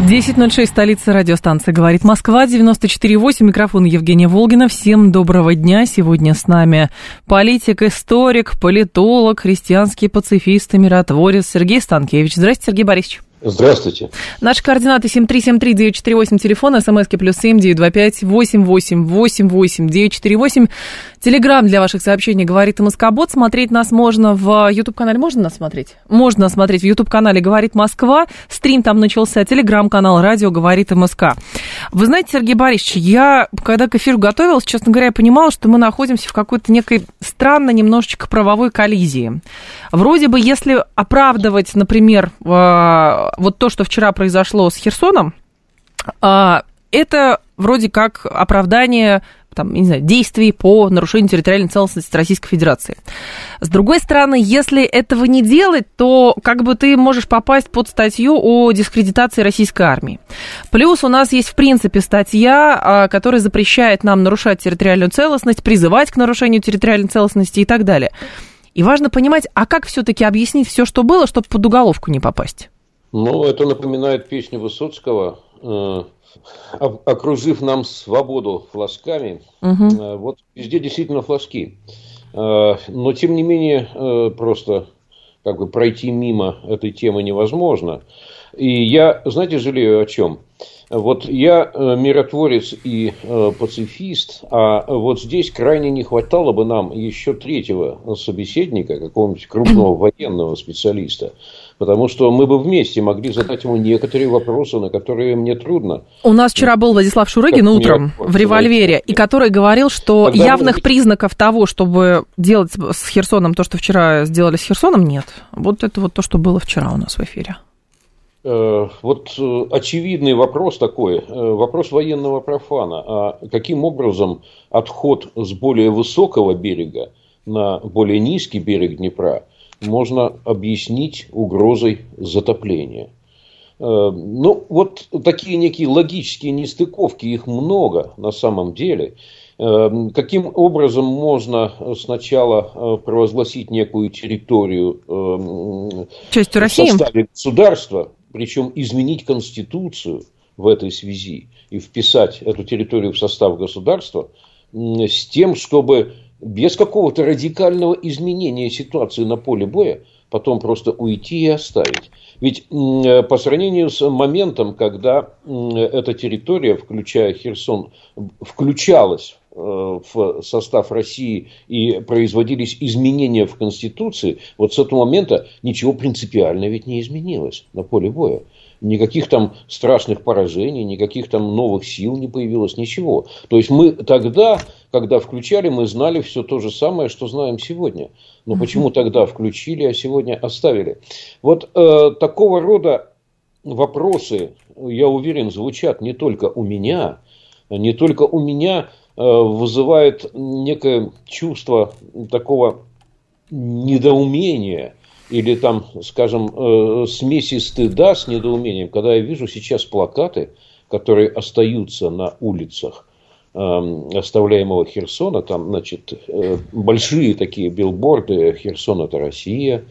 10.06, столица радиостанции «Говорит Москва», 94.8, микрофон Евгения Волгина. Всем доброго дня. Сегодня с нами политик, историк, политолог, христианский пацифист и миротворец Сергей Станкевич. Здравствуйте, Сергей Борисович. Здравствуйте. Наши координаты 7373948, телефон, смски плюс семь девять два пять восемь восемь восемь восемь девять четыре восемь. Телеграмм для ваших сообщений «Говорит Москобот». Смотреть нас можно в YouTube-канале. Можно нас смотреть? Можно смотреть в YouTube-канале «Говорит Москва». Стрим там начался. Телеграм-канал «Радио Говорит МСК». Вы знаете, Сергей Борисович, я, когда к эфиру готовилась, честно говоря, я понимала, что мы находимся в какой-то некой странной немножечко правовой коллизии. Вроде бы, если оправдывать, например, э, вот то, что вчера произошло с Херсоном, э, это вроде как оправдание там, не знаю, действий по нарушению территориальной целостности Российской Федерации. С другой стороны, если этого не делать, то как бы ты можешь попасть под статью о дискредитации российской армии. Плюс у нас есть, в принципе, статья, а, которая запрещает нам нарушать территориальную целостность, призывать к нарушению территориальной целостности и так далее. И важно понимать, а как все-таки объяснить все, что было, чтобы под уголовку не попасть? Ну, это напоминает песню Высоцкого э, окружив нам свободу флажками, угу. вот везде действительно флажки. Э, но, тем не менее, просто как бы пройти мимо этой темы невозможно. И я, знаете, жалею о чем? Вот я миротворец и пацифист, а вот здесь крайне не хватало бы нам еще третьего собеседника, какого-нибудь крупного военного специалиста, потому что мы бы вместе могли задать ему некоторые вопросы, на которые мне трудно. У нас вчера был Владислав Шурыгин как утром в «Револьвере», и который говорил, что Тогда явных мы... признаков того, чтобы делать с Херсоном то, что вчера сделали с Херсоном, нет. Вот это вот то, что было вчера у нас в эфире. Э, вот э, очевидный вопрос такой, э, вопрос военного профана. А каким образом отход с более высокого берега на более низкий берег Днепра можно объяснить угрозой затопления. Э, ну, вот такие некие логические нестыковки, их много на самом деле. Э, каким образом можно сначала э, провозгласить некую территорию Частью России? в составе государства, причем изменить Конституцию в этой связи и вписать эту территорию в состав государства с тем, чтобы без какого-то радикального изменения ситуации на поле боя, потом просто уйти и оставить. Ведь э, по сравнению с моментом, когда эта территория, включая Херсон, включалась э, в состав России и производились изменения в Конституции, вот с этого момента ничего принципиально ведь не изменилось на поле боя. Никаких там страшных поражений, никаких там новых сил не появилось, ничего. То есть мы тогда, когда включали, мы знали все то же самое, что знаем сегодня. Но почему тогда включили, а сегодня оставили? Вот э, такого рода вопросы, я уверен, звучат не только у меня, не только у меня э, вызывает некое чувство такого недоумения – или там, скажем, э, смеси стыда с недоумением, когда я вижу сейчас плакаты, которые остаются на улицах эм, оставляемого Херсона, там, значит, э, большие такие билборды «Херсон – это Россия»,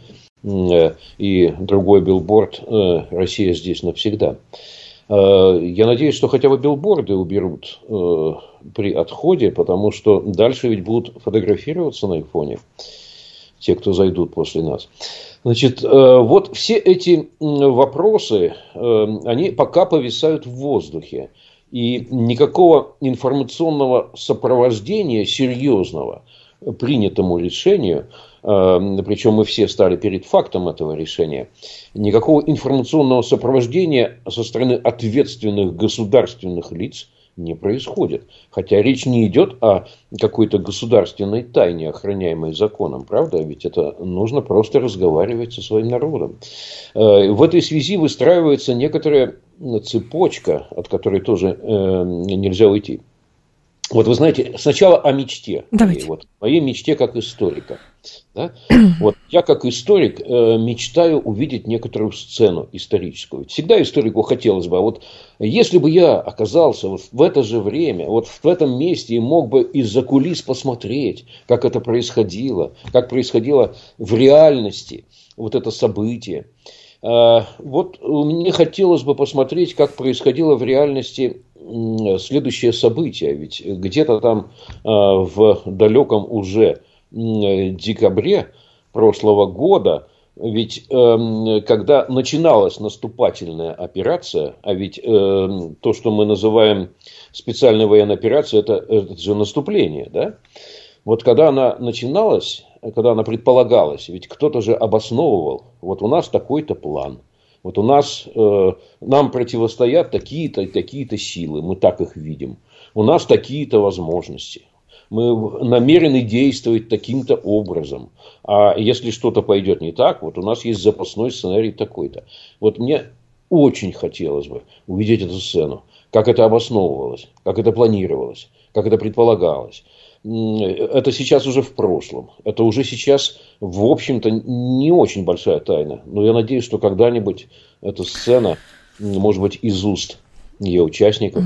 э, и другой билборд «Россия здесь навсегда». Я надеюсь, что хотя бы билборды уберут при отходе, потому что дальше ведь будут фотографироваться на их фоне те, кто зайдут после нас. Значит, э, вот все эти вопросы, э, они пока повисают в воздухе. И никакого информационного сопровождения серьезного принятому решению, э, причем мы все стали перед фактом этого решения, никакого информационного сопровождения со стороны ответственных государственных лиц – не происходит. Хотя речь не идет о какой-то государственной тайне, охраняемой законом, правда? Ведь это нужно просто разговаривать со своим народом. Э, в этой связи выстраивается некоторая цепочка, от которой тоже э, нельзя уйти. Вот вы знаете, сначала о мечте. Давайте. Вот, моей мечте как историка. Да? Вот я как историк э, мечтаю увидеть некоторую сцену историческую. Всегда историку хотелось бы, а вот если бы я оказался вот в это же время, вот в этом месте и мог бы из-за кулис посмотреть, как это происходило, как происходило в реальности вот это событие. Э, вот мне хотелось бы посмотреть, как происходило в реальности следующее событие. Ведь где-то там э, в далеком уже декабре прошлого года, ведь э, когда начиналась наступательная операция, а ведь э, то, что мы называем специальной военной операцией, это, это же наступление, да? Вот когда она начиналась, когда она предполагалась, ведь кто-то же обосновывал, вот у нас такой-то план – вот у нас, э, нам противостоят такие-то такие-то силы, мы так их видим. У нас такие-то возможности. Мы намерены действовать таким-то образом. А если что-то пойдет не так, вот у нас есть запасной сценарий такой-то. Вот мне очень хотелось бы увидеть эту сцену. Как это обосновывалось, как это планировалось, как это предполагалось это сейчас уже в прошлом. Это уже сейчас, в общем-то, не очень большая тайна. Но я надеюсь, что когда-нибудь эта сцена, может быть, из уст ее участников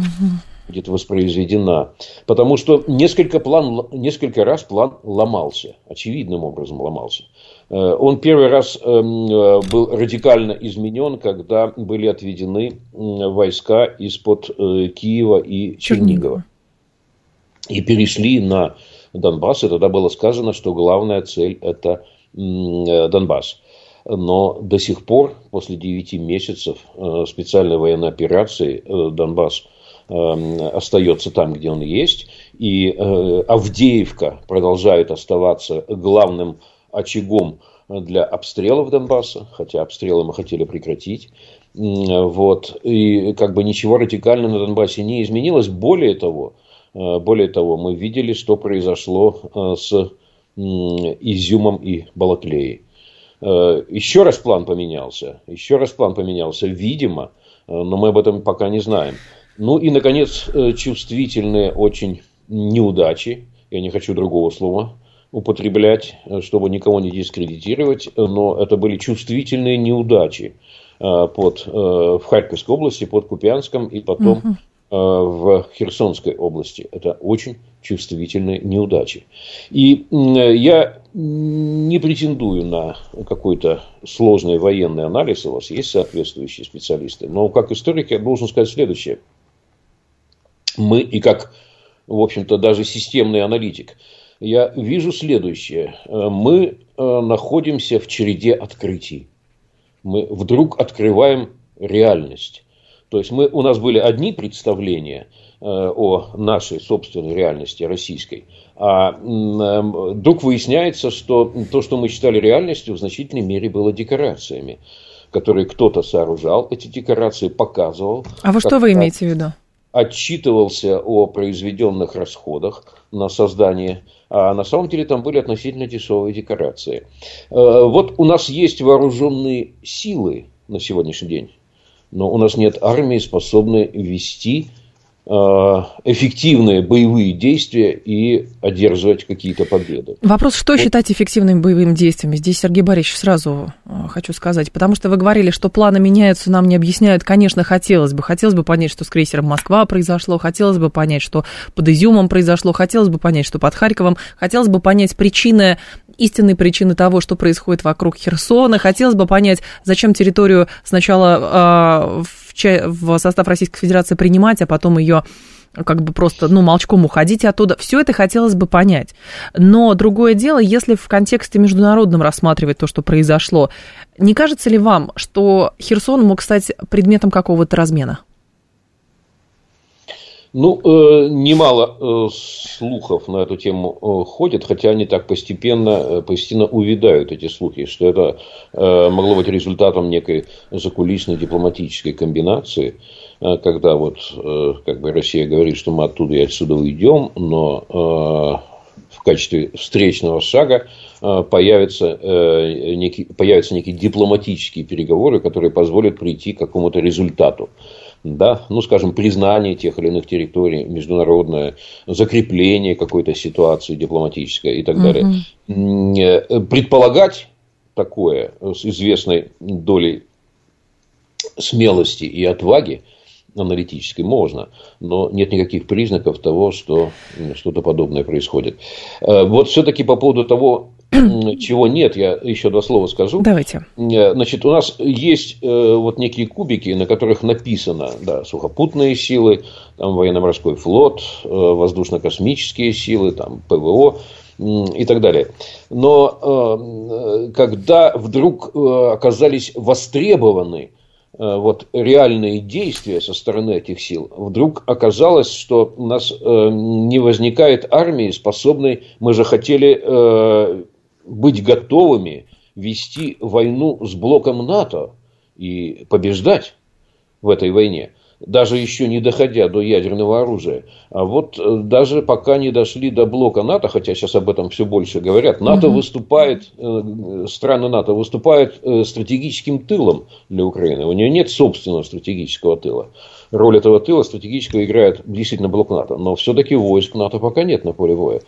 будет воспроизведена. Потому что несколько, план, несколько раз план ломался. Очевидным образом ломался. Э, он первый раз эм, э, был радикально изменен, когда были отведены войска из-под э, Киева и Чернигова и перешли на Донбасс, и тогда было сказано, что главная цель – это Донбасс. Но до сих пор, после 9 месяцев специальной военной операции, Донбасс остается там, где он есть. И Авдеевка продолжает оставаться главным очагом для обстрелов Донбасса, хотя обстрелы мы хотели прекратить. Вот. И как бы ничего радикально на Донбассе не изменилось. Более того, Э, более того, мы видели, что произошло э, с Изюмом и Балаклеей. Э, еще раз план поменялся. Еще раз план поменялся, видимо, но мы об этом пока не знаем. Ну и, наконец, чувствительные очень неудачи. Я не хочу другого слова употреблять, чтобы никого не дискредитировать, но это были чувствительные неудачи под, в Харьковской области, под Купянском и потом угу. Э, в Херсонской области. Это очень чувствительные неудачи. И я не претендую на какой-то сложный военный анализ, у вас есть соответствующие специалисты, но как историк я должен сказать следующее. Мы, и как, в общем-то, даже системный аналитик, я вижу следующее. Мы э, находимся в череде открытий. Мы вдруг открываем реальность. То есть мы, у нас были одни представления э, о нашей собственной реальности российской, а э, вдруг выясняется, что то, что мы считали реальностью, в значительной мере было декорациями, которые кто-то сооружал, эти декорации показывал. А вы что вы имеете в виду? Отчитывался о произведенных расходах на создание а на самом деле там были относительно дешевые декорации. Э, вот у нас есть вооруженные силы на сегодняшний день но у нас нет армии, способной вести эффективные боевые действия и одерживать какие-то победы. Вопрос, что вот. считать эффективными боевыми действиями? Здесь, Сергей Борисович, сразу э, хочу сказать, потому что вы говорили, что планы меняются, нам не объясняют. Конечно, хотелось бы. Хотелось бы понять, что с крейсером «Москва» произошло, хотелось бы понять, что под Изюмом произошло, хотелось бы понять, что под Харьковом, хотелось бы понять причины истинные причины того, что происходит вокруг Херсона. Хотелось бы понять, зачем территорию сначала э, в, состав Российской Федерации принимать, а потом ее как бы просто, ну, молчком уходить оттуда. Все это хотелось бы понять. Но другое дело, если в контексте международном рассматривать то, что произошло, не кажется ли вам, что Херсон мог стать предметом какого-то размена? Ну, э, немало э, слухов на эту тему э, ходит, хотя они так постепенно, постепенно увядают, эти слухи, что это могло быть результатом некой закулисной дипломатической комбинации, когда вот как бы Россия говорит, что мы оттуда и отсюда уйдем, но в качестве встречного шага э, появятся, э, некий, появятся некие дипломатические переговоры, которые позволят прийти к какому-то результату. Да, ну, скажем, признание тех или иных территорий, международное, закрепление какой-то ситуации дипломатической и так далее. Угу. Предполагать такое с известной долей смелости и отваги аналитической можно, но нет никаких признаков того, что что-то подобное происходит. Э, вот все-таки по поводу того, чего нет, я еще два слова скажу. Давайте. Э, значит, у нас есть э, вот некие кубики, на которых написано, да, сухопутные силы, там военно-морской флот, воздушно-космические силы, там ПВО и так далее. Но когда вдруг оказались востребованы Э, вот, реальные действия со стороны этих сил, вдруг оказалось, что у нас э, не возникает армии, способной, мы же хотели э, быть готовыми вести войну с блоком НАТО и побеждать в этой войне даже еще не доходя до ядерного оружия. А вот э, даже пока не дошли до блока НАТО, хотя сейчас об этом все больше говорят, НАТО угу. выступает, э, страны НАТО выступают э, стратегическим тылом для Украины. У нее нет собственного стратегического тыла. Роль этого тыла стратегического играет действительно блок НАТО. Но все-таки войск НАТО пока нет на поле боя.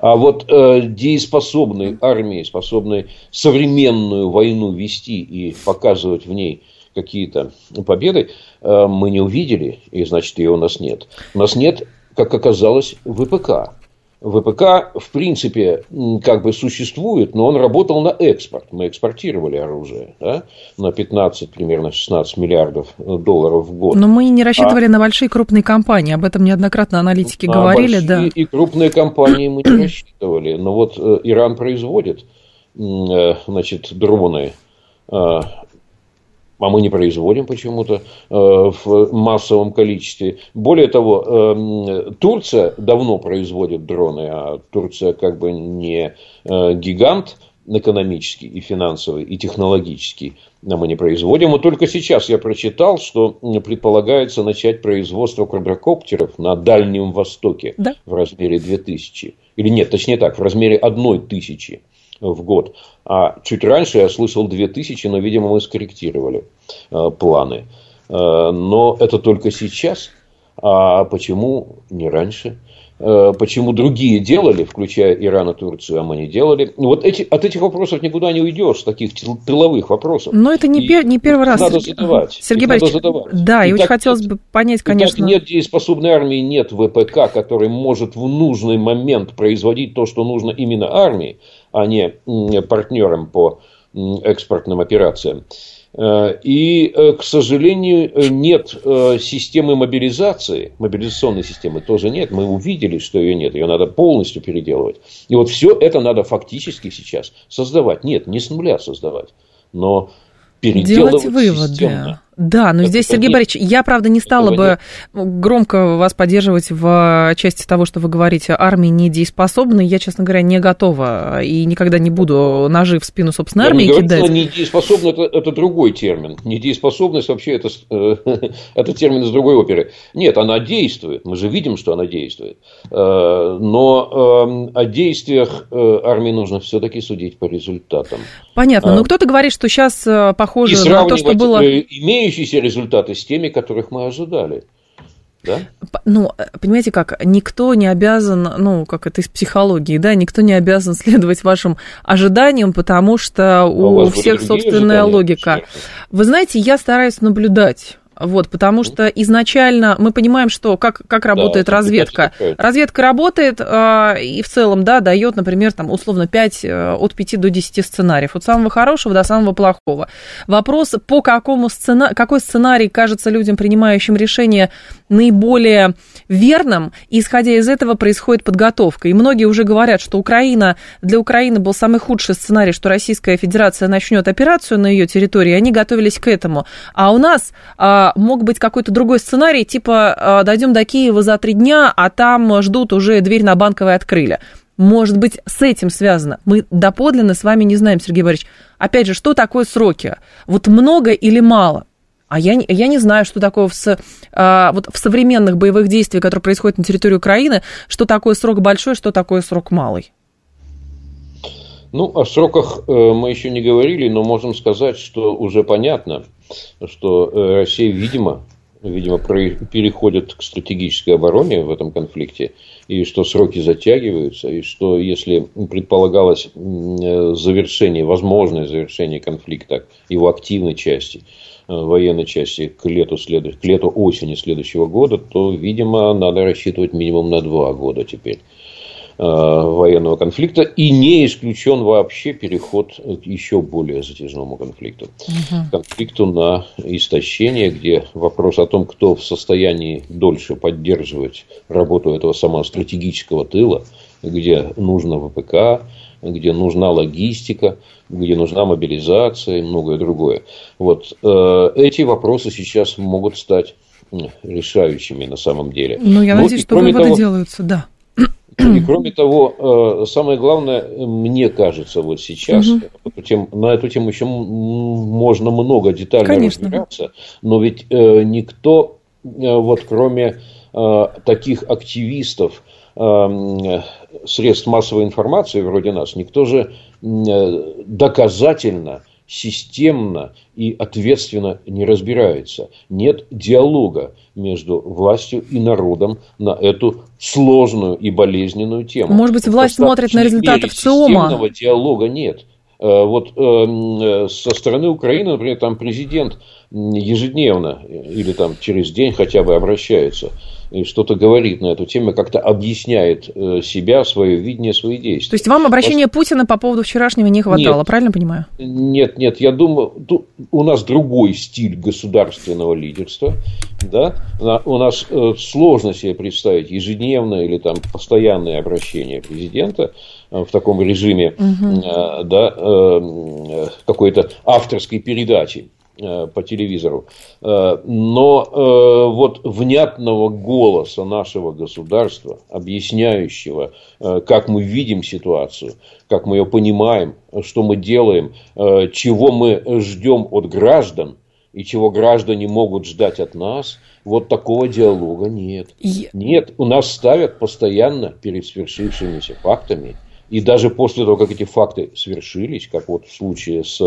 А вот э, дееспособной армии, способной современную войну вести и показывать в ней какие-то победы, э, мы не увидели, и значит ее у нас нет. У нас нет, как оказалось, ВПК. ВПК, в принципе, как бы существует, но он работал на экспорт. Мы экспортировали оружие да, на 15, примерно 16 миллиардов долларов в год. Но мы не рассчитывали а... на большие крупные компании. Об этом неоднократно аналитики говорили. да. и крупные компании мы не рассчитывали. Но вот э, Иран производит э, значит, дроны а мы не производим почему-то э, в массовом количестве. Более того, э, Турция давно производит дроны, а Турция как бы не э, гигант экономический и финансовый, и технологический, мы не производим. И только сейчас я прочитал, что предполагается начать производство квадрокоптеров на Дальнем Востоке да? в размере 2000. Или нет, точнее так, в размере одной тысячи в год. А чуть раньше я слышал 2000, но, видимо, мы скорректировали э, планы. Э, но это только сейчас. А почему не раньше? Э, почему другие делали, включая Иран и Турцию, а мы не делали. Вот эти, от этих вопросов никуда не уйдешь, таких тыловых вопросов. Но это не, пер, не первый раз. Надо задавать. Сергей Борисович, надо задавать. да, и, и очень хотелось бы понять, конечно. Так нет дееспособной армии, нет ВПК, который может в нужный момент производить то, что нужно именно армии а не партнером по экспортным операциям. Э, и, э, к сожалению, нет э, системы мобилизации, мобилизационной системы тоже нет. Мы увидели, что ее нет, ее надо полностью переделывать. И вот все это надо фактически сейчас создавать. Нет, не с нуля создавать, но переделывать Делать выводы. Да, но здесь, Сергей Борисович, я, правда, не стала бы громко вас поддерживать в части того, что вы говорите, армии недееспособны. Я, честно говоря, не готова и никогда не буду ножи в спину собственной армии я кидать. Недееспособны это, это другой термин. Недееспособность вообще это, э, это термин из другой оперы. Нет, она действует. Мы же видим, что она действует. Э, но э, о действиях э, армии нужно все-таки судить по результатам. Понятно. А, но кто-то говорит, что сейчас э, похоже на то, что было... Имея имеющиеся результаты с теми, которых мы ожидали. Да? Ну, понимаете как, никто не обязан, ну, как это из психологии, да, никто не обязан следовать вашим ожиданиям, потому что а у, у всех собственная ожидания? логика. Вы знаете, я стараюсь наблюдать вот, потому что изначально мы понимаем, что как, как работает да, разведка. Разведка работает э, и в целом, да, дает, например, там, условно, 5, э, от 5 до 10 сценариев. От самого хорошего до самого плохого. Вопрос, по какому сцена... какой сценарий кажется людям, принимающим решение, наиболее верным, и исходя из этого происходит подготовка. И многие уже говорят, что Украина, для Украины был самый худший сценарий, что Российская Федерация начнет операцию на ее территории, они готовились к этому. А у нас а, мог быть какой-то другой сценарий, типа а, дойдем до Киева за три дня, а там ждут уже дверь на банковой открыли. Может быть, с этим связано. Мы доподлинно с вами не знаем, Сергей Борисович. Опять же, что такое сроки? Вот много или мало? А я, я не знаю, что такое в, а, вот в современных боевых действиях, которые происходят на территории Украины, что такое срок большой, что такое срок малый. Ну, о сроках э, мы еще не говорили, но можем сказать, что уже понятно, что э, Россия, видимо, видимо, переходят к стратегической обороне в этом конфликте, и что сроки затягиваются, и что если предполагалось завершение, возможное завершение конфликта, его активной части, э, военной части к лету, след... к лету осени следующего года, то, видимо, надо рассчитывать минимум на два года теперь. Э, военного конфликта, и не исключен вообще переход к еще более затяжному конфликту. Угу. Конфликту на истощение, где вопрос о том, кто в состоянии дольше поддерживать работу этого самого стратегического тыла, где нужно ВПК, где нужна логистика, где нужна мобилизация и многое другое. Вот э, эти вопросы сейчас могут стать решающими на самом деле. Ну, я ну, надеюсь, что выводы того, делаются, да. И кроме того, э, самое главное, мне кажется, вот сейчас, угу. тем, на эту тему еще можно много деталей Конечно. разбираться, но ведь э, никто, э, вот кроме таких активистов, средств массовой информации вроде нас, никто же доказательно системно и ответственно не разбирается. Нет диалога между властью и народом на эту сложную и болезненную тему. Может быть, власть смотрит на результаты ВЦИОМа? Системного диалога нет. Э, вот э, со стороны Украины, например, там президент ежедневно или там через день хотя бы обращается и что-то говорит на эту тему, как-то объясняет э, себя, свое видение, свои действия. То есть вам обращения Вас... Путина по поводу вчерашнего не хватало, нет, правильно понимаю? Нет, нет, я думаю, тут у нас другой стиль государственного лидерства, да, у нас э, сложно себе представить ежедневное или там постоянное обращение президента э, в таком режиме, угу. да, какой-то авторской передачи. Э, по телевизору. Э, но э, вот внятного голоса нашего государства, объясняющего, как мы видим ситуацию, как мы ее понимаем, что мы делаем, чего мы ждем от граждан и чего граждане могут ждать от нас, вот такого диалога нет. И... Нет, у нас ставят постоянно перед свершившимися фактами и даже после того, как эти факты свершились, как вот в случае с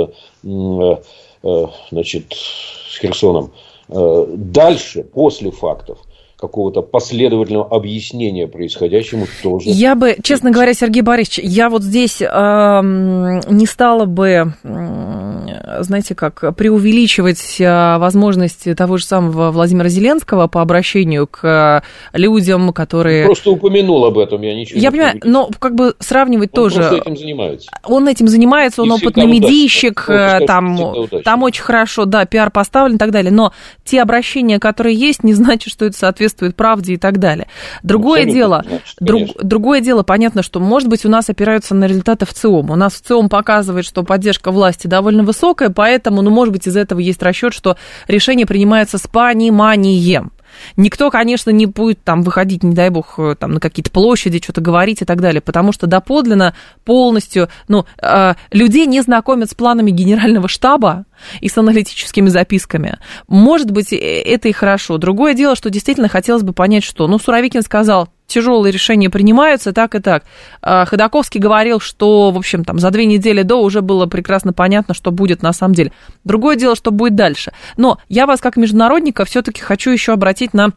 значит, с Херсоном. Э, дальше, после фактов, какого-то последовательного объяснения происходящему тоже. Я бы, честно говоря, Сергей Борисович, я вот здесь э, не стала бы, э, знаете, как преувеличивать э, возможности того же самого Владимира Зеленского по обращению к людям, которые... Просто упомянул об этом, я ничего Я не понимаю, но как бы сравнивать он тоже... Он этим занимается. Он этим занимается, он опытный медийщик, там, там очень хорошо, да, пиар поставлен и так далее, но те обращения, которые есть, не значит, что это соответствует соответствует правде и так далее. Другое Абсолютно, дело, значит, друг, другое дело, понятно, что, может быть, у нас опираются на результаты в ЦИОМ. У нас в ЦИОМ показывает, что поддержка власти довольно высокая, поэтому, ну, может быть, из этого есть расчет, что решение принимается с пониманием. Никто, конечно, не будет там выходить, не дай бог, э, там на какие-то площади, что-то говорить и так далее, потому что доподлинно полностью, ну, э, людей не знакомят с планами генерального штаба и с аналитическими записками. Может быть, э, это и хорошо. Другое дело, что действительно хотелось бы понять, что, ну, Суровикин сказал, тяжелые решения принимаются так и так. А, Ходаковский говорил, что, в общем, там за две недели до уже было прекрасно понятно, что будет на самом деле. Другое дело, что будет дальше. Но я вас как международника все-таки хочу еще обратить на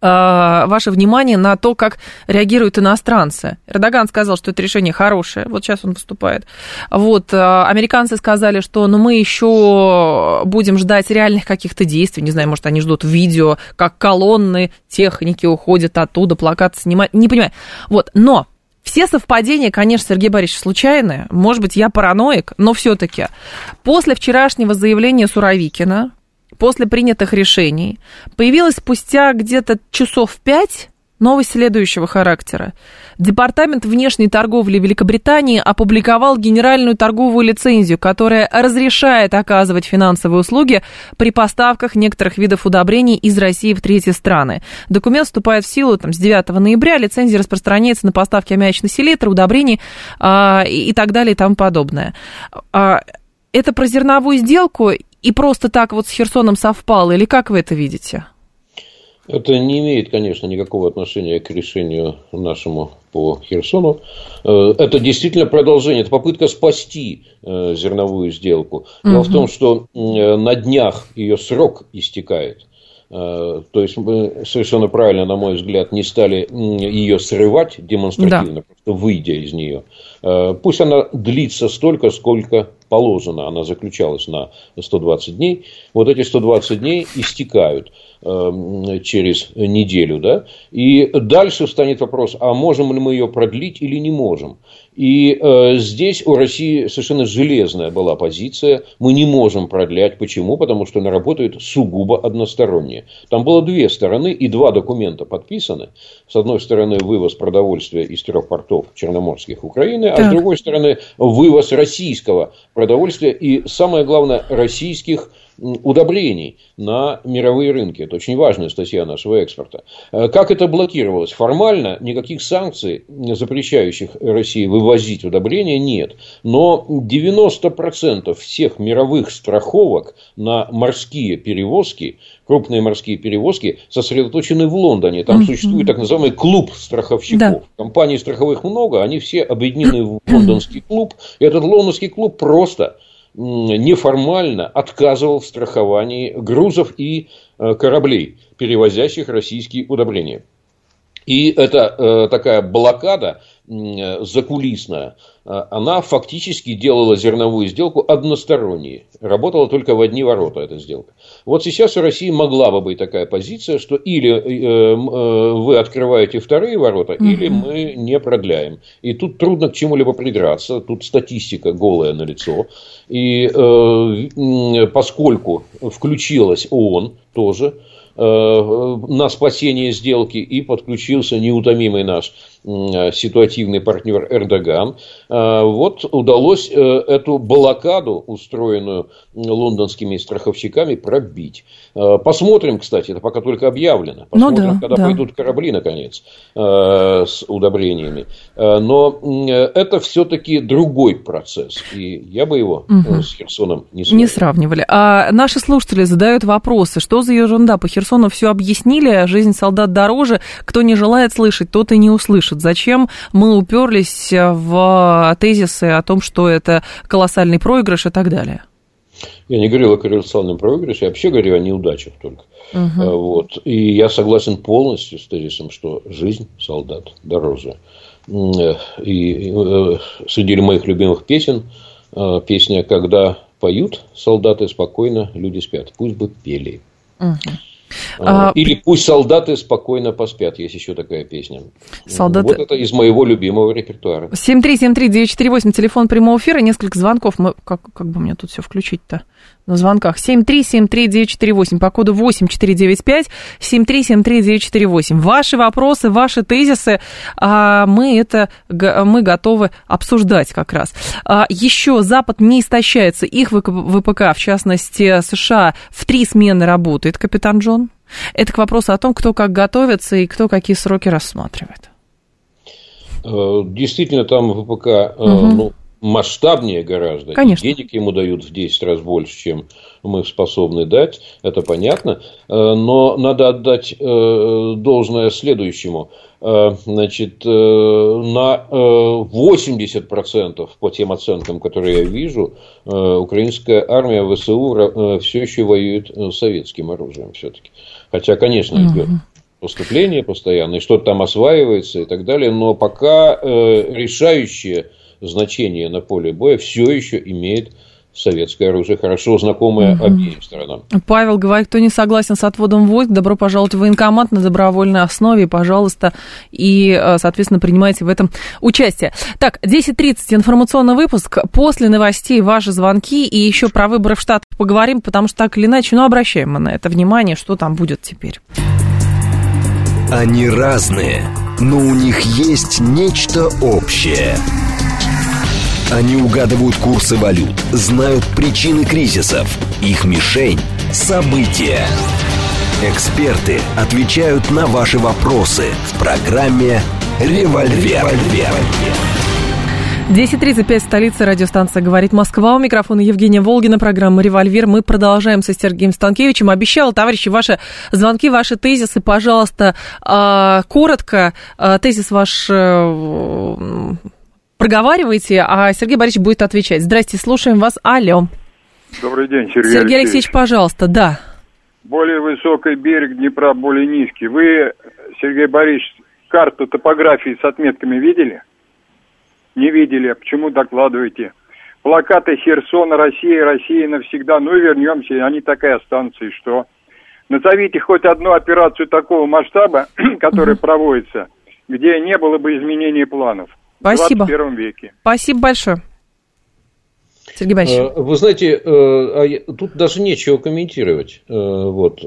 ваше внимание на то, как реагируют иностранцы. Эрдоган сказал, что это решение хорошее, вот сейчас он выступает. Вот, а, американцы сказали, что ну, мы еще будем ждать реальных каких-то действий, не знаю, может, они ждут видео, как колонны техники уходят оттуда, плакаты снимать, не понимаю. Вот, но все совпадения, конечно, Сергей Борисович, случайные. Может быть, я параноик, но все-таки. После вчерашнего заявления Суровикина, после принятых решений, появилась спустя где-то часов пять новость следующего характера. Департамент внешней торговли Великобритании опубликовал генеральную торговую лицензию, которая разрешает оказывать финансовые услуги при поставках некоторых видов удобрений из России в третьи страны. Документ вступает в силу там, с 9 ноября, лицензия распространяется на поставки аммиачной селитры, удобрений а, и, и так далее и тому подобное. А, это про зерновую сделку и просто так вот с Херсоном совпало, или как вы это видите? Это не имеет, конечно, никакого отношения к решению нашему по Херсону. Э, это действительно продолжение, это попытка спасти э, зерновую сделку. Дело угу. в том, что на днях ее срок истекает. То есть мы совершенно правильно, на мой взгляд, не стали ее срывать демонстративно, да. просто выйдя из нее. Пусть она длится столько, сколько положено. Она заключалась на 120 дней. Вот эти 120 дней истекают через неделю. Да? И дальше встанет вопрос, а можем ли мы ее продлить или не можем. И э, здесь у России совершенно железная была позиция. Мы не можем продлять. Почему? Потому что она работает сугубо односторонне. Там было две стороны и два документа подписаны. С одной стороны, вывоз продовольствия из трех портов черноморских Украины, а так. с другой стороны, вывоз российского продовольствия и, самое главное, российских удобрений на мировые рынки. Это очень важная статья нашего экспорта. Э, как это блокировалось? Формально никаких санкций, запрещающих России вывозить удобрения, нет. Но 90% всех мировых страховок на морские перевозки крупные морские перевозки сосредоточены в Лондоне. Там mm-hmm. существует так называемый клуб страховщиков. Да. Компаний страховых много, они все объединены в лондонский клуб. И этот лондонский клуб просто неформально отказывал в страховании грузов и э, кораблей, перевозящих российские удобрения. И это э, такая блокада закулисная, э, она фактически делала зерновую сделку односторонней. Работала только в одни ворота эта сделка. Вот сейчас у России могла бы быть такая позиция, что или э, э, вы открываете вторые ворота, угу. или мы не продляем. И тут трудно к чему-либо придраться. Тут статистика голая на лицо. И э, поскольку включилась ООН тоже, Э, на спасение сделки и подключился неутомимый наш ситуативный партнер Эрдоган. Э, вот удалось э, эту блокаду, устроенную лондонскими страховщиками, пробить. Посмотрим, кстати, это пока только объявлено. Ну Посмотрим, ну, да, когда да. пойдут корабли, наконец, с удобрениями. Но это все-таки другой процесс. И я бы его угу. с Херсоном не сравнивал. Не сравнивали. А наши слушатели задают вопросы. Что за ерунда по Херсону? Херсону все объяснили, жизнь солдат дороже, кто не желает слышать, тот и не услышит. Зачем мы уперлись в тезисы о том, что это колоссальный проигрыш и так далее? Я не говорил о колоссальном проигрыше, я вообще говорю о неудачах только. Угу. Вот. И я согласен полностью с тезисом, что жизнь солдат дороже. И э, среди моих любимых песен э, песня «Когда поют солдаты спокойно, люди спят». Пусть бы пели. Угу. А, Или пусть солдаты спокойно поспят. Есть еще такая песня. Солдаты... Вот это из моего любимого репертуара. 7373948, телефон прямого эфира, несколько звонков. Мы, как, как бы мне тут все включить-то на звонках? 7373948, по коду 8495, 7373948. Ваши вопросы, ваши тезисы, а мы это мы готовы обсуждать как раз. А еще Запад не истощается. Их ВПК, в частности США, в три смены работает, капитан Джон. Это к вопросу о том, кто как готовится и кто какие сроки рассматривает. Э, действительно, там ВПК угу. ну, масштабнее гораздо. Конечно. денег ему дают в 10 раз больше, чем мы способны дать. Это понятно. Э, но надо отдать должное следующему. Значит, на 80% по тем оценкам, которые я вижу, украинская армия ВСУ все еще воюет советским оружием все-таки. Хотя, конечно, идет угу. поступление постоянно, и что-то там осваивается и так далее, но пока э, решающее значение на поле боя все еще имеет советское оружие, хорошо знакомое угу. обеим сторонам. Павел говорит, кто не согласен с отводом войск, добро пожаловать в военкомат на добровольной основе, пожалуйста, и, э, соответственно, принимайте в этом участие. Так, 10.30, информационный выпуск, после новостей ваши звонки, и еще про выборы в Штатах поговорим, потому что так или иначе, ну, обращаем мы на это внимание, что там будет теперь. Они разные, но у них есть нечто общее – они угадывают курсы валют, знают причины кризисов. Их мишень – события. Эксперты отвечают на ваши вопросы в программе «Револьвер». 10.35, столица, радиостанция «Говорит Москва». У микрофона Евгения Волгина, программа «Револьвер». Мы продолжаем со Сергеем Станкевичем. Обещал, товарищи, ваши звонки, ваши тезисы, пожалуйста, а, коротко. А, тезис ваш проговаривайте, а Сергей Борисович будет отвечать. Здрасте, слушаем вас. Алло. Добрый день, Сергей, Сергей Алексеевич. Алексеевич, пожалуйста, да. более высокий берег Днепра, более низкий. Вы, Сергей Борисович, карту топографии с отметками видели? Не видели. А почему докладываете? Плакаты Херсона, Россия, Россия навсегда. Ну и вернемся, они так и останутся. И что? Назовите хоть одну операцию такого масштаба, которая проводится, где не было бы изменения планов. Спасибо. В 21 веке. Спасибо большое. Сергей Борисович. Э, вы знаете, э, а тут даже нечего комментировать. Э, вот.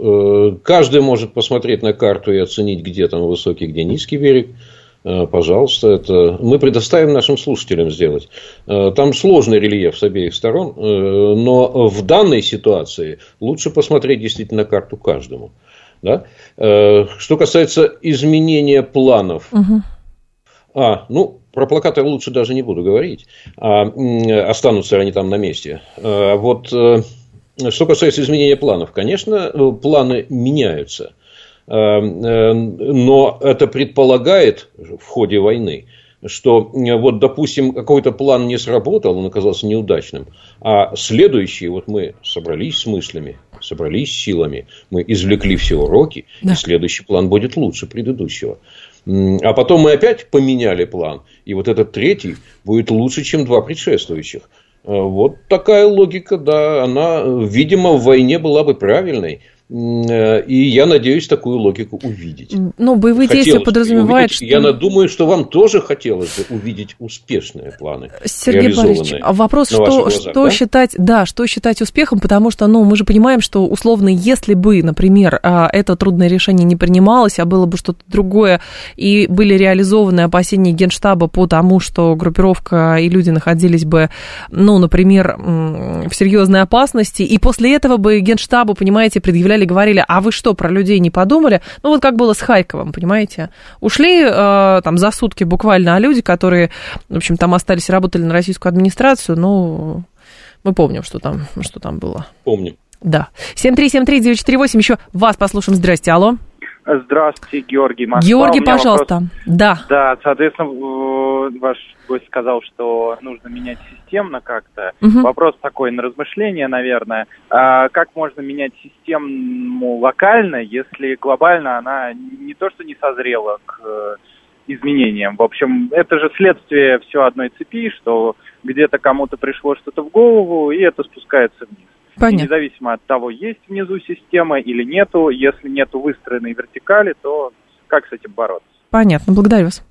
Каждый может посмотреть на карту и оценить, где там высокий, где низкий берег. Пожалуйста, это мы предоставим нашим слушателям сделать. Там сложный рельеф с обеих сторон, но в данной ситуации лучше посмотреть действительно карту каждому. Да? Что касается изменения планов, угу. а, ну, про плакаты лучше даже не буду говорить. А, останутся они там на месте. А, вот э, что касается изменения планов. Конечно, планы меняются. А, э, но это предполагает в ходе войны, что вот, допустим, какой-то план не сработал, он оказался неудачным, а следующий, вот мы собрались с мыслями, собрались с силами, мы извлекли все уроки, да. и следующий план будет лучше предыдущего. А потом мы опять поменяли план. И вот этот третий будет лучше, чем два предшествующих. Э, вот такая логика, да, она, видимо, в войне была бы правильной. Э, и я надеюсь такую логику увидеть. Ну, боевые хотелось действия подразумевают, что... Я думаю, что вам тоже хотелось бы увидеть успешные планы. Сергей Борисович, а вопрос, что, глазах, что да? считать, да, что считать успехом, потому что, ну, мы же понимаем, что условно, если бы, например, а, это трудное решение не принималось, а было бы что-то другое, и были реализованы опасения Генштаба по тому, что группировка и люди находились бы, ну, например, в серьезной опасности, и после этого бы Генштабу, понимаете, предъявляли предъявляли, говорили, а вы что, про людей не подумали? Ну, вот как было с Хайковым, понимаете? Ушли э, там за сутки буквально, а люди, которые, в общем, там остались, работали на российскую администрацию, ну, мы помним, что там, что там было. Помним. Да. 7373948, еще вас послушаем. Здрасте, алло. Здравствуйте, Георгий Москва. Георгий, пожалуйста. Вопрос. Да. Да, соответственно, ваш гость сказал, что нужно менять системно как-то. Угу. Вопрос такой на размышление, наверное. А как можно менять систему локально, если глобально она не то что не созрела к э, изменениям. В общем, это же следствие все одной цепи, что где-то кому-то пришло что-то в голову, и это спускается вниз. Понятно. независимо от того, есть внизу система или нету, если нету выстроенной вертикали, то как с этим бороться? Понятно, благодарю вас.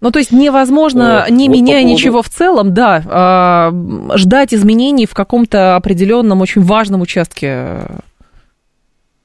Ну, то есть невозможно, не вот меняя поводу... ничего в целом, да, э, ждать изменений в каком-то определенном очень важном участке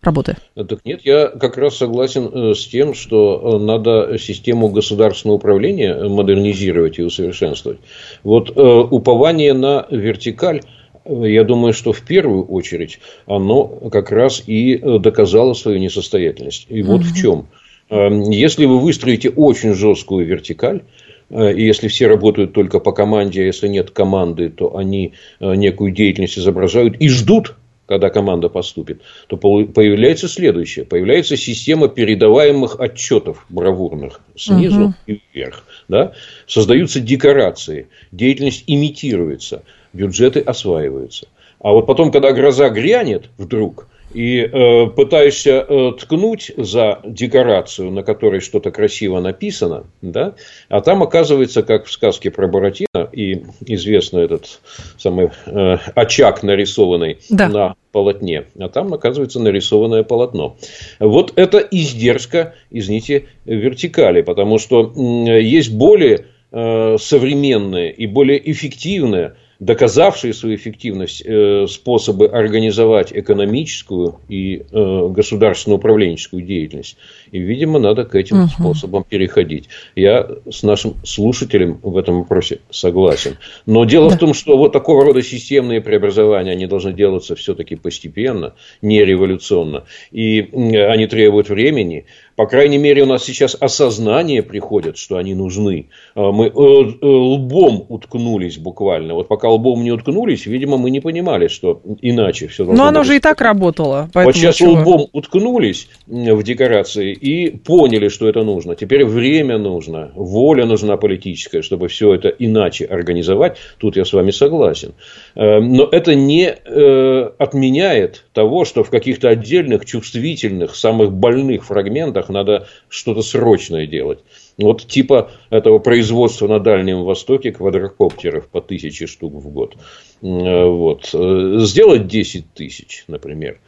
работы. Так нет, я как раз согласен э, с тем, что э, надо систему государственного управления модернизировать и усовершенствовать. Вот э, упование на вертикаль я думаю, что в первую очередь оно как раз и доказало свою несостоятельность. И вот угу. в чем. Эм, если вы выстроите очень жесткую вертикаль, и если все работают только по команде, а если нет команды, то они некую деятельность изображают и ждут когда команда поступит, то появляется следующее. Появляется система передаваемых отчетов бравурных снизу угу. и вверх. Да? Создаются декорации, деятельность имитируется, бюджеты осваиваются. А вот потом, когда гроза грянет вдруг, и э, пытаешься э, ткнуть за декорацию, на которой что-то красиво написано, да, а там оказывается, как в сказке про Буратино, и известно этот самый э, очаг нарисованный да. на полотне, а там оказывается нарисованное полотно. Вот это издержка, извините, вертикали, потому что э, есть более э, современные и более эффективные доказавшие свою эффективность э, способы организовать экономическую и э, государственную управленческую деятельность. И, видимо, надо к этим угу. способам переходить. Я с нашим слушателем в этом вопросе согласен. Но дело да. в том, что вот такого рода системные преобразования, они должны делаться все-таки постепенно, не революционно. И они требуют времени. По крайней мере, у нас сейчас осознание приходит, что они нужны. А мы э, э, лбом уткнулись буквально. Вот пока лбом не уткнулись, видимо, мы не понимали, что иначе все должно Но оно же и так работало. Вот сейчас чего? лбом уткнулись в декорации и поняли, что это нужно. Теперь время нужно, воля нужна политическая, чтобы все это иначе организовать. Тут я с вами согласен. Э, но это не отменяет того, что в каких-то отдельных, чувствительных, самых больных фрагментах надо что-то срочное делать. Вот типа этого производства на Дальнем Востоке квадрокоптеров по тысяче штук в год. Вот. Сделать 10 тысяч, например,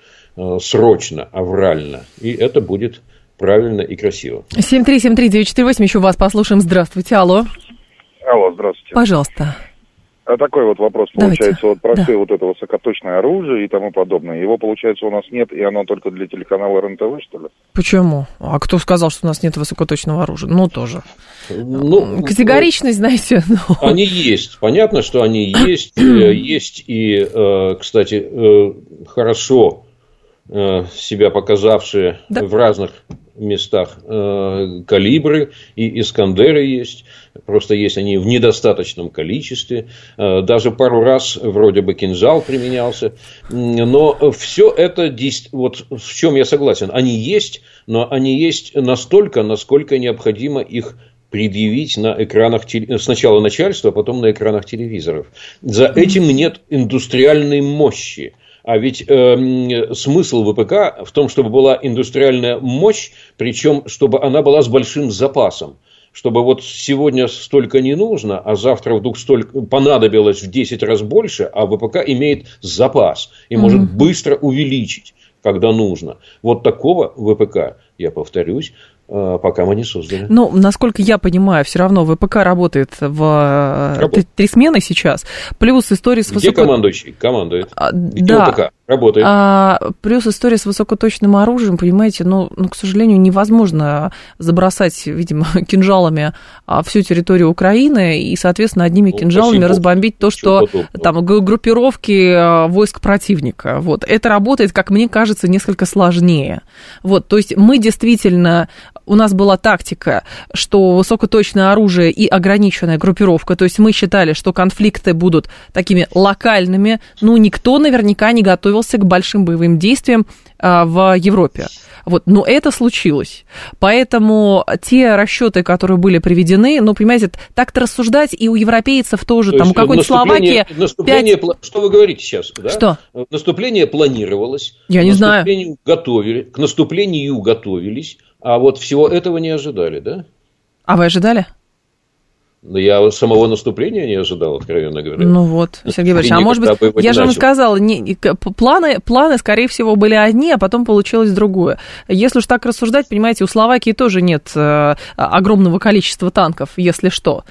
срочно, аврально. И это будет правильно и красиво. 7373948, еще вас послушаем. Здравствуйте, алло. Алло, здравствуйте. Пожалуйста. А такой вот вопрос получается, Давайте. вот про Да. все вот это высокоточное оружие и тому подобное. Его, получается, у нас нет, и оно только для телеканала РНТВ, что ли? Почему? А кто сказал, что у нас нет высокоточного оружия? Ну, тоже. Ну, Категоричность, знаете, ну, Они есть. Понятно, что они есть. Э, Есть и, э, кстати, хорошо себя показавшие Да. в разных местах э, калибры и Искандеры есть. Просто есть они в недостаточном количестве. Э, Даже пару раз вроде бы кинжал применялся. Но все это, вот в чем я согласен, они есть, но они есть настолько, насколько необходимо их предъявить на экранах сначала начальства, а потом на экранах телевизоров. За этим нет индустриальной мощи. А ведь эм, смысл ВПК в том, чтобы была индустриальная мощь, причем чтобы она была с большим запасом. Чтобы вот сегодня столько не нужно, а завтра вдруг столько понадобилось в 10 раз больше, а ВПК имеет запас и может быстро увеличить, когда нужно. Вот такого ВПК, я повторюсь, э, пока мы не создали. Ну, насколько я понимаю, все равно ВПК работает в э, Работает. три, смены сейчас. Плюс история с Где высоко... командующий? Командует. А, Где да. ВПК? Работает. А, плюс история с высокоточным оружием, понимаете, ну, ну, к сожалению, невозможно забросать, видимо, кинжалами а, всю территорию Украины и, соответственно, одними Ну, кинжалами разбомбить то, что подобного. там группировки а, войск противника. Вот. Это работает, как мне кажется, несколько сложнее. Вот. То есть мы действительно, у нас была тактика, что высокоточное оружие и ограниченная группировка, то есть мы считали, что конфликты будут такими локальными, ну, никто наверняка не готовился к большим боевым действиям а, в Европе. Вот, но это случилось. Поэтому те расчеты, которые были приведены, ну, понимаете, так-то рассуждать и у европейцев тоже, То там, у какой-нибудь наступление- Словакии наступление пять- пла- Что вы говорите сейчас? Да? Что? Наступление планировалось. Я не знаю. Готовили, к наступлению готовились, а вот всего этого не ожидали, да? А вы ожидали? Но я самого наступления не ожидал, откровенно говоря. Ну вот, Сергей Борисович, а может быть, я же вам начал. сказала, не, планы, планы, скорее всего, были одни, а потом получилось другое. Если уж так рассуждать, понимаете, у Словакии тоже нет э, огромного количества танков, если что.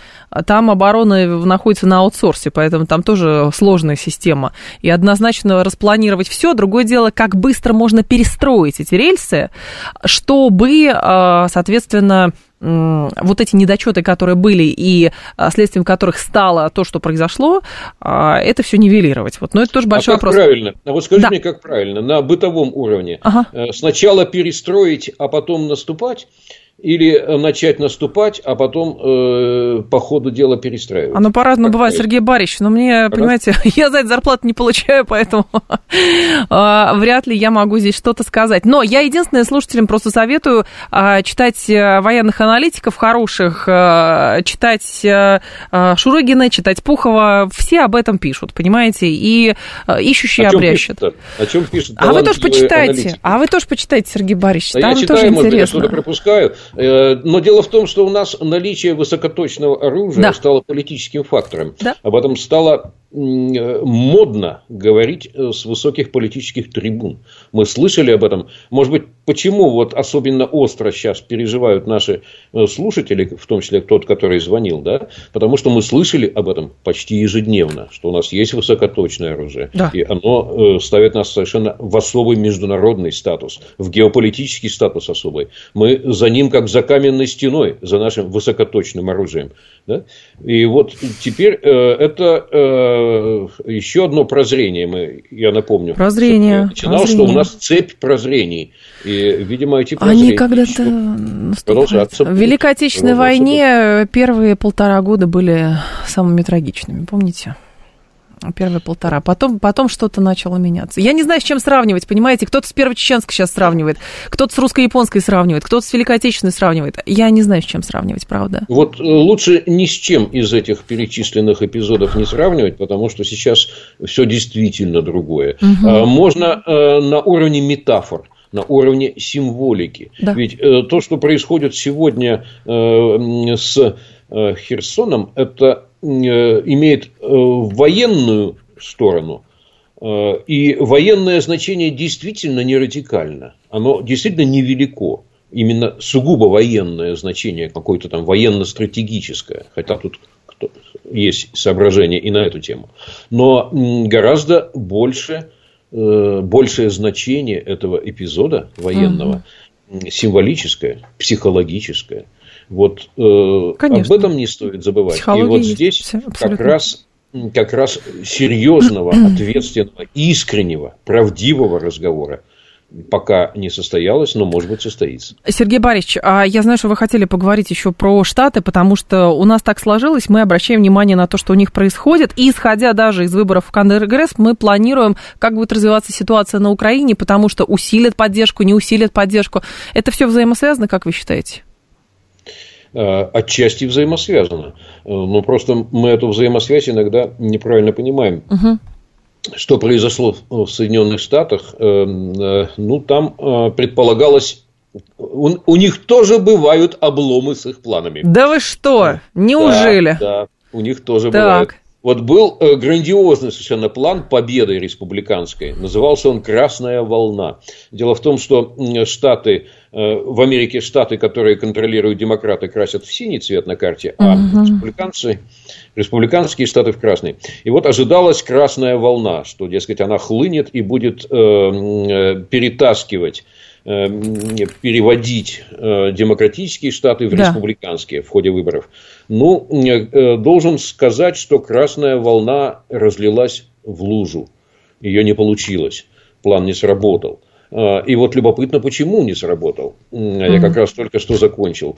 Там оборона находится на аутсорсе, поэтому там тоже сложная система. И однозначно распланировать все. Другое дело, как быстро можно перестроить эти рельсы, чтобы, э, соответственно, вот эти недочеты, которые были и а, следствием которых стало то, что произошло, а, это все нивелировать. Вот, но это тоже большой а как вопрос. правильно? А вот скажи Да. мне, как правильно? На бытовом уровне. Ага. Э, Сначала перестроить, а потом наступать? Или э, начать наступать, а потом э, по ходу дела перестраивать? Оно по-разному Как бывает, правильно? Сергей Борисович, но мне, понимаете, я за это зарплату не получаю, поэтому а, вряд ли я могу здесь что-то сказать. Но я единственное слушателям просто советую а, читать э, военных аналитиков хороших, а, читать а, а, Шурыгина, читать Пухова, все об этом пишут, понимаете, и а, ищущие обрящут. О чем пишут А вы тоже почитайте, аналитики? а вы тоже почитайте, Сергей Борисович, Да там я тоже читаю, может быть, я интересно. что-то пропускаю. Э, Но дело в том, что у нас наличие высокоточного оружия Да. стало политическим фактором. Да. Об этом стало э, модно говорить э, с высоких политических трибун. Мы слышали об этом. Может быть, почему вот особенно остро сейчас переживают наши слушатели, в том числе тот, который звонил, да? Потому что мы слышали об этом почти ежедневно, что у нас есть высокоточное оружие. Да. И оно ставит нас совершенно в особый международный статус, в геополитический статус особый. Мы за ним как за каменной стеной, за нашим высокоточным оружием. Да? И вот теперь э, это э, еще одно прозрение, мы, я напомню. Прозрение, Я начинал, прозрение. что у нас цепь прозрений. И, видимо, эти прозрения Они когда-то продолжаться В. Великой Отечественной войне первые полтора года были самыми трагичными, помните? Первые полтора. Потом, потом что-то начало меняться. Я не знаю, с чем сравнивать, понимаете? Кто-то с Первочеченской сейчас сравнивает, кто-то с русско-японской сравнивает, кто-то с Великой Отечественной сравнивает. Я не знаю, с чем сравнивать, правда. Вот э, лучше ни с чем из этих перечисленных эпизодов не сравнивать, потому что сейчас все действительно другое. Угу. Можно э, на уровне метафор на уровне символики. Да. Ведь э, то, что происходит сегодня э, с Херсоном, это э, имеет э, военную сторону. Э, и военное значение действительно не радикально. Оно действительно невелико. Именно сугубо военное значение, какое-то там военно-стратегическое. Хотя тут есть соображения и на эту тему. Но гораздо больше Э, большее значение этого эпизода военного угу. символическое, психологическое. Вот э, об этом не стоит забывать. И вот здесь как раз как раз серьезного, ответственного, искреннего, правдивого разговора пока не состоялось, но, может быть, состоится. Сергей Борисович, а я знаю, что вы хотели поговорить еще про Штаты, потому что у нас так сложилось, мы обращаем внимание на то, что у них происходит, и исходя даже из выборов в Конгресс, мы планируем, как будет развиваться ситуация на Украине, потому что усилят поддержку, не усилят поддержку. Это все взаимосвязано, как вы считаете? Э, отчасти взаимосвязано. Э, но просто мы эту взаимосвязь иногда неправильно понимаем. Угу что произошло в Соединенных Штатах, э, ну, там предполагалось у, у них тоже бывают обломы с их планами. Да вы что? Неужели? Да, да у них тоже так. бывают. Вот был грандиозный совершенно план победы республиканской. Назывался он «Красная волна». Дело в том, что Штаты Э, в Америке штаты, которые контролируют демократы, красят в синий цвет на карте, а угу. республиканцы, республиканские штаты в красный. И вот ожидалась красная волна, что, дескать, она хлынет и будет э, э перетаскивать э, переводить демократические штаты в да. республиканские в ходе выборов. Ну, должен сказать, что красная волна разлилась в лужу. Ее не получилось. План не сработал. И вот любопытно, почему не сработал. Я как раз только что закончил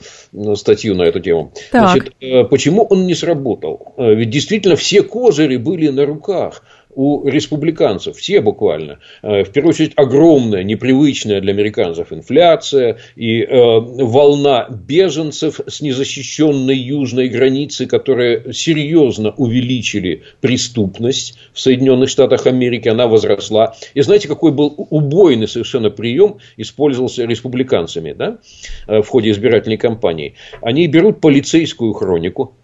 статью на эту тему. Так. Значит, э, почему он не сработал? Э, ведь действительно все козыри были на руках у республиканцев, все буквально. Э, в первую очередь, огромная, непривычная для американцев инфляция и э, волна беженцев с незащищенной южной границы, которые серьезно увеличили преступность в Соединенных Штатах Америки, она возросла. И знаете, какой был убойный совершенно прием использовался республиканцами да, э, в ходе избирательной кампании? Они берут полицейскую хронику,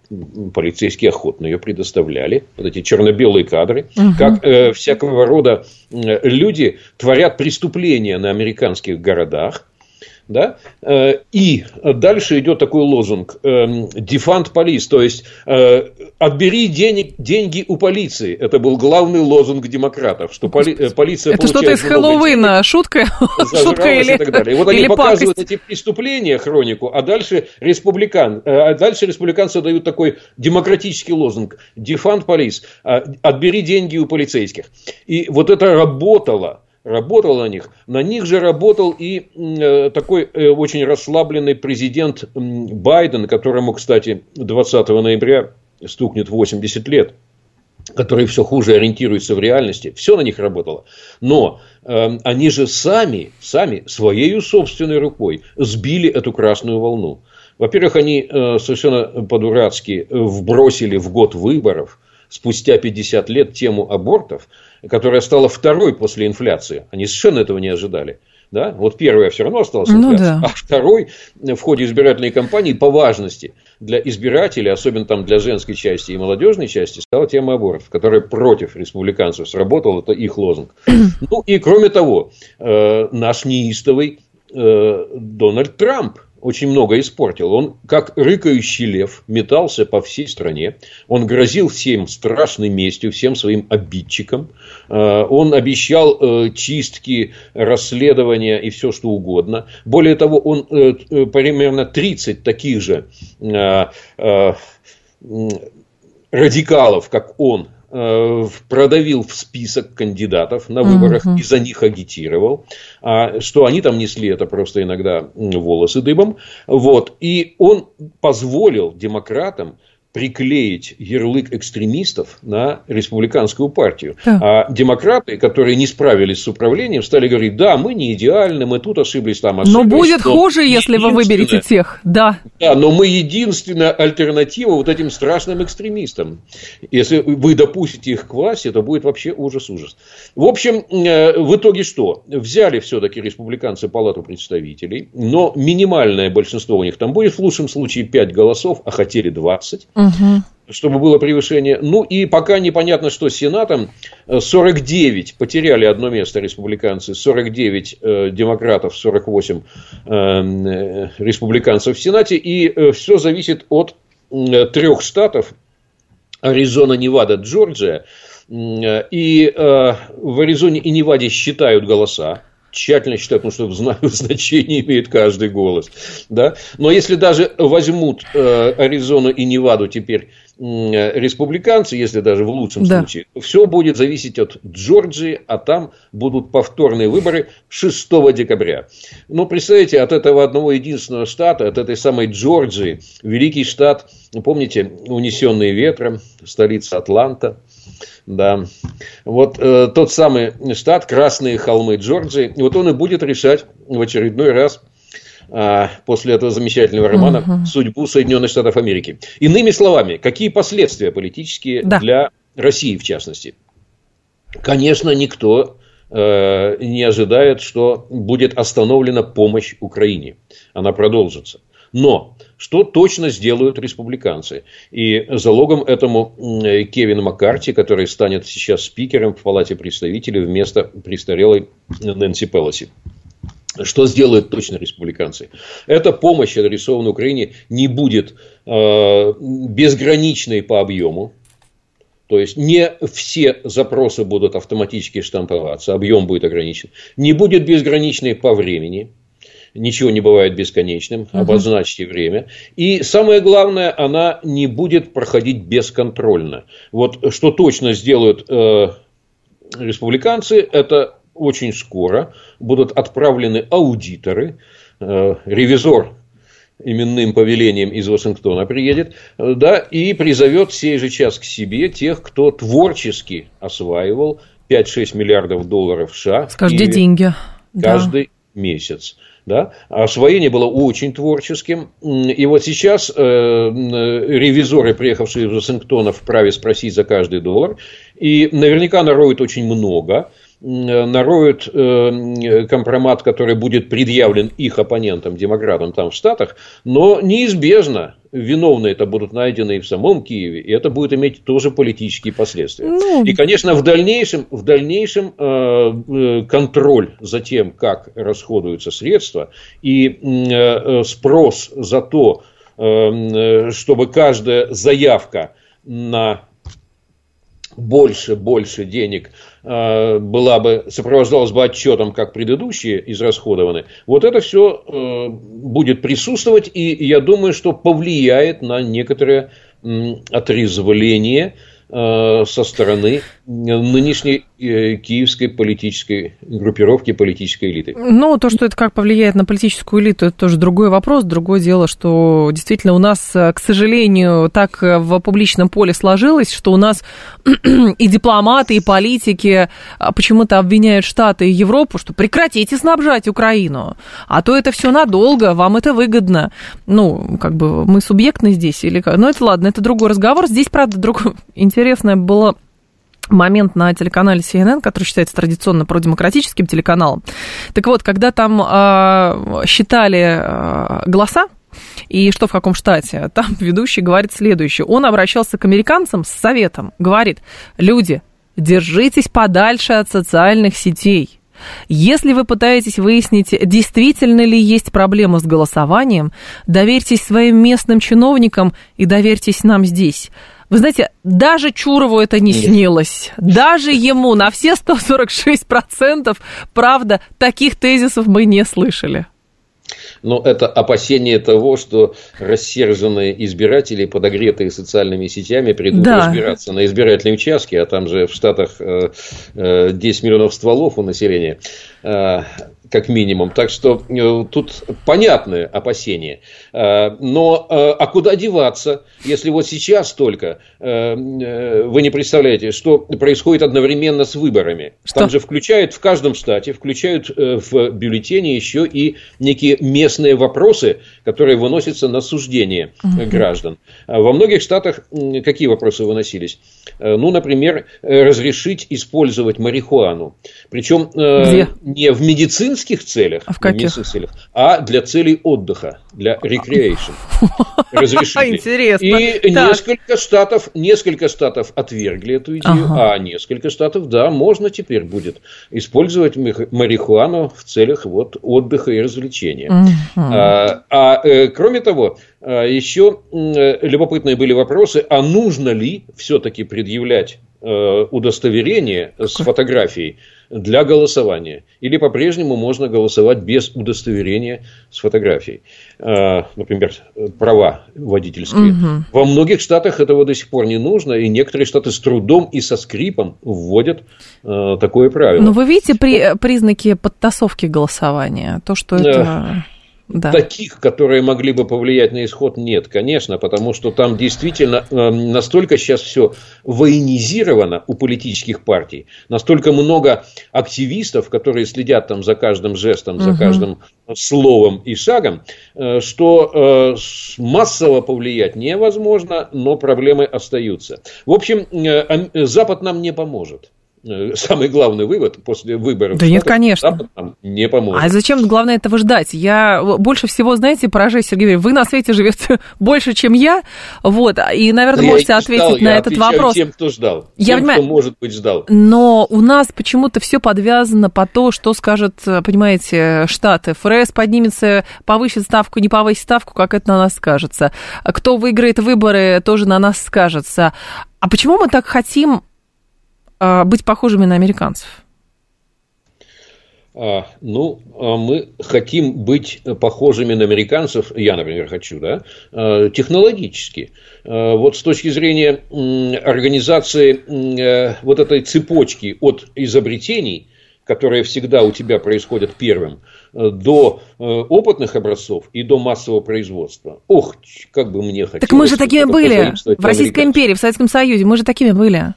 полицейские охотно ее предоставляли, вот эти черно-белые кадры, угу. как э, всякого рода э, люди творят преступления на американских городах, да? Э, и дальше идет такой лозунг «Defund police», то есть э, «Отбери денег, деньги у полиции». Это был главный лозунг демократов, что поли, э, полиция Это что-то из Хэллоуина, шутка? шутка или и так далее. И вот они показывают эти преступления, хронику, а дальше, республикан, а дальше республиканцы дают такой демократический лозунг «Defund police», «Отбери деньги у полицейских». И вот это работало работал на них. На них же работал и э, такой э, очень расслабленный президент Байден, которому, кстати, 20 ноября стукнет 80 лет который все хуже ориентируется в реальности, все на них работало. Но э, они же сами, сами своей собственной рукой сбили эту красную волну. Во-первых, они э, совершенно по-дурацки вбросили в год выборов спустя 50 лет тему абортов, которая стала второй после инфляции. Они совершенно этого не ожидали. Да? Вот первая все равно осталась инфляция, ну, да. а второй в ходе избирательной кампании по важности для избирателей, особенно там для женской части и молодежной части, стала тема абортов, которая против республиканцев сработала, это их лозунг. Ну и кроме того, э, наш неистовый э, Дональд Трамп очень много испортил. Он, как рыкающий лев, метался по всей стране. Он грозил всем страшной местью, всем своим обидчикам. Э, он обещал э, чистки, расследования и все что угодно. Более того, он э, примерно 30 таких же радикалов, как он, продавил в список кандидатов на выборах угу. и за них агитировал. А что они там несли, это просто иногда волосы дыбом. Вот. И он позволил демократам приклеить ярлык экстремистов на республиканскую партию. Да. А демократы, которые не справились с управлением, стали говорить, да, мы не идеальны, мы тут ошиблись, там ошиблись. Но будет но хуже, если вы выберете тех, да. Да, но мы единственная альтернатива вот этим страшным экстремистам. Если вы допустите их к власти, то будет вообще ужас-ужас. В общем, э, в итоге что? Взяли все-таки республиканцы палату представителей, но минимальное большинство у них там будет, в лучшем случае 5 голосов, а хотели 20. Угу чтобы было превышение. Ну и пока непонятно, что с Сенатом. 49 потеряли одно место республиканцы, 49 э, демократов, 48 э, э, республиканцев в Сенате. И э, все зависит от э, трех штатов. Аризона, Невада, Джорджия. Э, и э, в Аризоне и Неваде считают голоса тщательно считают, потому что знают, значение имеет каждый голос. Да? Но если даже возьмут э, Аризону и Неваду теперь э, республиканцы, если даже в лучшем да. случае, все будет зависеть от Джорджии, а там будут повторные выборы 6 декабря. Ну, представляете, от этого одного единственного штата, от этой самой Джорджии, великий штат, помните, унесенный ветром, столица Атланта, да. Вот э, тот самый штат, Красные холмы Джорджии, вот он и будет решать в очередной раз э, после этого замечательного романа угу. судьбу Соединенных Штатов Америки. Иными словами, какие последствия политические да. для России в частности? Конечно, никто э, не ожидает, что будет остановлена помощь Украине. Она продолжится. Но что точно сделают республиканцы? И залогом этому Кевин Маккарти, который станет сейчас спикером в Палате представителей вместо престарелой Нэнси Пелоси. Что сделают точно республиканцы? Эта помощь, адресованная Украине, не будет э, безграничной по объему. То есть не все запросы будут автоматически штамповаться, объем будет ограничен. Не будет безграничной по времени ничего не бывает бесконечным, обозначьте время. И самое главное, она не будет проходить бесконтрольно. Вот что точно сделают э, республиканцы, это очень скоро будут отправлены аудиторы, э, ревизор именным повелением из Вашингтона приедет, э, да, и призовет сей же час к себе тех, кто творчески осваивал 5-6 миллиардов долларов США. Скажите деньги. Каждый да. месяц. Да? Освоение было очень творческим. И вот сейчас э, ревизоры, приехавшие из Вашингтона, вправе спросить за каждый доллар. И наверняка нароют очень много нароют э, компромат, который будет предъявлен их оппонентам, демократам там в Штатах, но неизбежно виновные это будут найдены и в самом Киеве, и это будет иметь тоже политические последствия. Ну... И, конечно, в дальнейшем, в дальнейшем э, э контроль за тем, как расходуются средства, и э, спрос за то, э, чтобы каждая заявка на больше, больше денег э, была бы, сопровождалась бы отчетом, как предыдущие израсходованы, вот это все э, будет присутствовать, и я думаю, что повлияет на некоторое отрезвление Э, со стороны нынешней э, киевской политической группировки, политической элиты. Ну, то, что это как повлияет на политическую элиту, это тоже другой вопрос. Другое дело, что действительно у нас, э, к сожалению, так в публичном поле сложилось, что у нас и дипломаты, и политики а, почему-то обвиняют Штаты и Европу, что прекратите снабжать Украину, а то это все надолго, вам это выгодно. Ну, как бы мы субъектны здесь или как? Ну, это ладно, это другой разговор. Здесь, правда, другой интересное было момент на телеканале CNN, который считается традиционно продемократическим телеканалом. Так вот, когда там э, считали э, голоса, и что в каком штате, там ведущий говорит следующее. Он обращался к американцам с советом, говорит, люди, держитесь подальше от социальных сетей. Если вы пытаетесь выяснить, действительно ли есть проблема с голосованием, доверьтесь своим местным чиновникам и доверьтесь нам здесь. Вы знаете, даже Чурову это не снилось. Даже ему на все 146% правда таких тезисов мы не слышали. Но это опасение того, что рассерженные избиратели, подогретые социальными сетями, придут да. разбираться на избирательные участки, а там же в Штатах 10 э, э, миллионов стволов у населения. Как минимум. Так что э, тут понятные опасения. Э, но э, а куда деваться, если вот сейчас только вы не представляете, что происходит одновременно с выборами? Что? Там же включают в каждом штате, включают в бюллетени еще и некие местные вопросы, которые выносятся на суждение угу. граждан. А во многих штатах какие вопросы выносились? Ну, например, разрешить использовать марихуану. Причем Где? не в медицинском медицинских целях, а в каких? целях, а для целей отдыха, для recreation. Разрешили. Интересно. И так. несколько штатов, несколько штатов отвергли эту идею, ага. а несколько штатов, да, можно теперь будет использовать марихуану в целях вот отдыха и развлечения. Угу. А, а э, кроме того, а, еще э, любопытные были вопросы, а нужно ли все-таки предъявлять э, удостоверение с фотографией для голосования. Или по-прежнему можно голосовать без удостоверения с фотографией. А, например, права водительские. Угу. Во многих штатах этого до сих пор не нужно, и некоторые штаты с трудом и со скрипом вводят а, такое правило. Но вы видите при, признаки подтасовки голосования? То, что это да. Таких, которые могли бы повлиять на исход, нет, конечно, потому что там действительно э, настолько сейчас все военизировано у политических партий, настолько много активистов, которые следят там за каждым жестом, за каждым словом и шагом, э, что э, массово повлиять невозможно, но проблемы остаются. В общем, Запад нам не поможет. Э, самый главный вывод после выборов. Да нет, конечно. Запад нам не поможет. А зачем главное этого ждать? Я больше всего, знаете, поражаюсь, Сергей вы на свете живете больше, чем я, вот, и, наверное, да можете ответить ждал, на этот вопрос. тем, кто ждал, я тем, понимаю, кто, может быть, ждал. Но у нас почему-то все подвязано по то, что скажет, понимаете, Штаты. ФРС поднимется, повысит ставку, не повысит ставку, как это на нас скажется. Кто выиграет выборы, тоже на нас скажется. А почему мы так хотим быть похожими на американцев? А, ну, а мы хотим быть похожими на американцев, я, например, хочу, да, технологически. Вот с точки зрения организации э, вот этой цепочки от изобретений, которые всегда у тебя происходят первым, э, до э, опытных образцов и до массового производства. Ох, как бы мне хотелось. Так мы же такими были в Российской империи, в Советском Союзе, мы же такими были.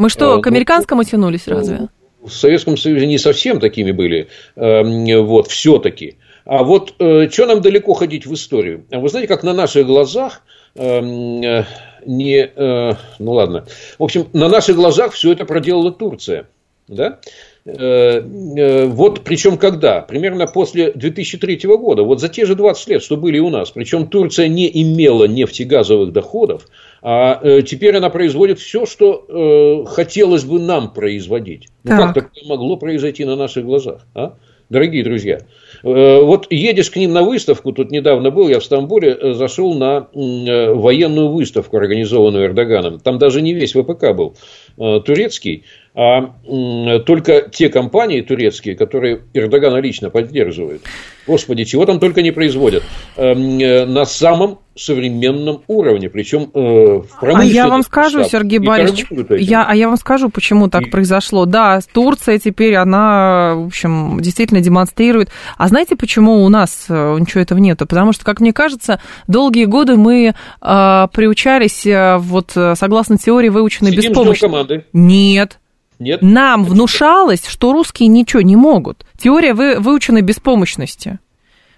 Мы что, а, к американскому тянулись разве? В Советском Союзе не совсем такими были, эм, вот, все-таки. А вот э, что нам далеко ходить в историю? Вы знаете, как на наших глазах эм, э, не, э, ну ладно, в общем, на наших глазах все это проделала Турция, да? Вот причем когда? Примерно после 2003 года, вот за те же 20 лет, что были у нас. Причем Турция не имела нефтегазовых доходов, а э, теперь она производит все, что э, хотелось бы нам производить. Ну, как такое могло произойти на наших глазах? А? Дорогие друзья, э, вот едешь к ним на выставку, тут недавно был, я в Стамбуле э, зашел на э, военную выставку, организованную Эрдоганом. Там даже не весь ВПК был турецкий, а только те компании турецкие, которые Эрдогана лично поддерживают. Господи, чего там только не производят. Эм, на самом современном уровне, причем э, в промышленности. А я вам скажу, Сергей Борисович, я, а я вам скажу, почему так и... произошло. Да, Турция теперь, она, в общем, действительно демонстрирует. А знаете, почему у нас э, ничего этого нету? Потому что, как мне кажется, долгие годы мы э, приучались, э, вот, согласно теории, выученной Сидим беспомощности. Нет. Нет? Нам внушалось, что русские ничего не могут. Теория вы, выученной беспомощности.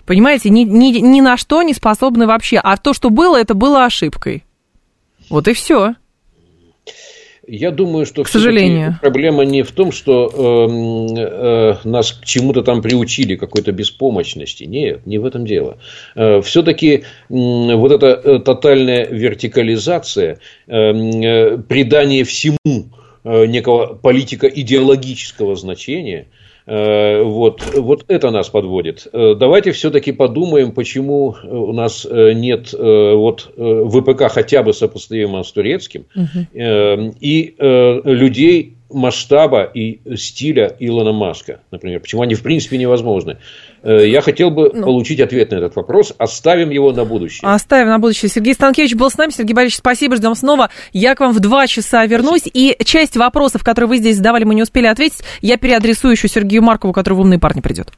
Понимаете, ни, ни, ни на что не способны вообще. А то, что было, это было ошибкой. Вот и все. Я думаю, что к сожалению проблема не в том, что э, э, нас к чему-то там приучили какой-то беспомощности. Нет, не в этом дело. Э, все-таки э, вот эта э, тотальная вертикализация, э, э, придание всему э, некого политико-идеологического значения – Э, вот, вот это нас подводит. Э, давайте все-таки подумаем, почему у нас нет вот ВПК хотя бы сопоставимого с турецким, угу. и людей масштаба и стиля Илона Маска, например. Почему они в принципе невозможны. Э, я хотел бы ну. получить ответ на этот вопрос. Оставим его на будущее. Оставим на будущее. Сергей Станкевич был с нами. Сергей Борисович, спасибо. Ждем снова. Я к вам в два часа вернусь. И часть вопросов, которые вы здесь задавали, мы не успели ответить. Я переадресую еще Сергею Маркову, который в «Умные парни» придет.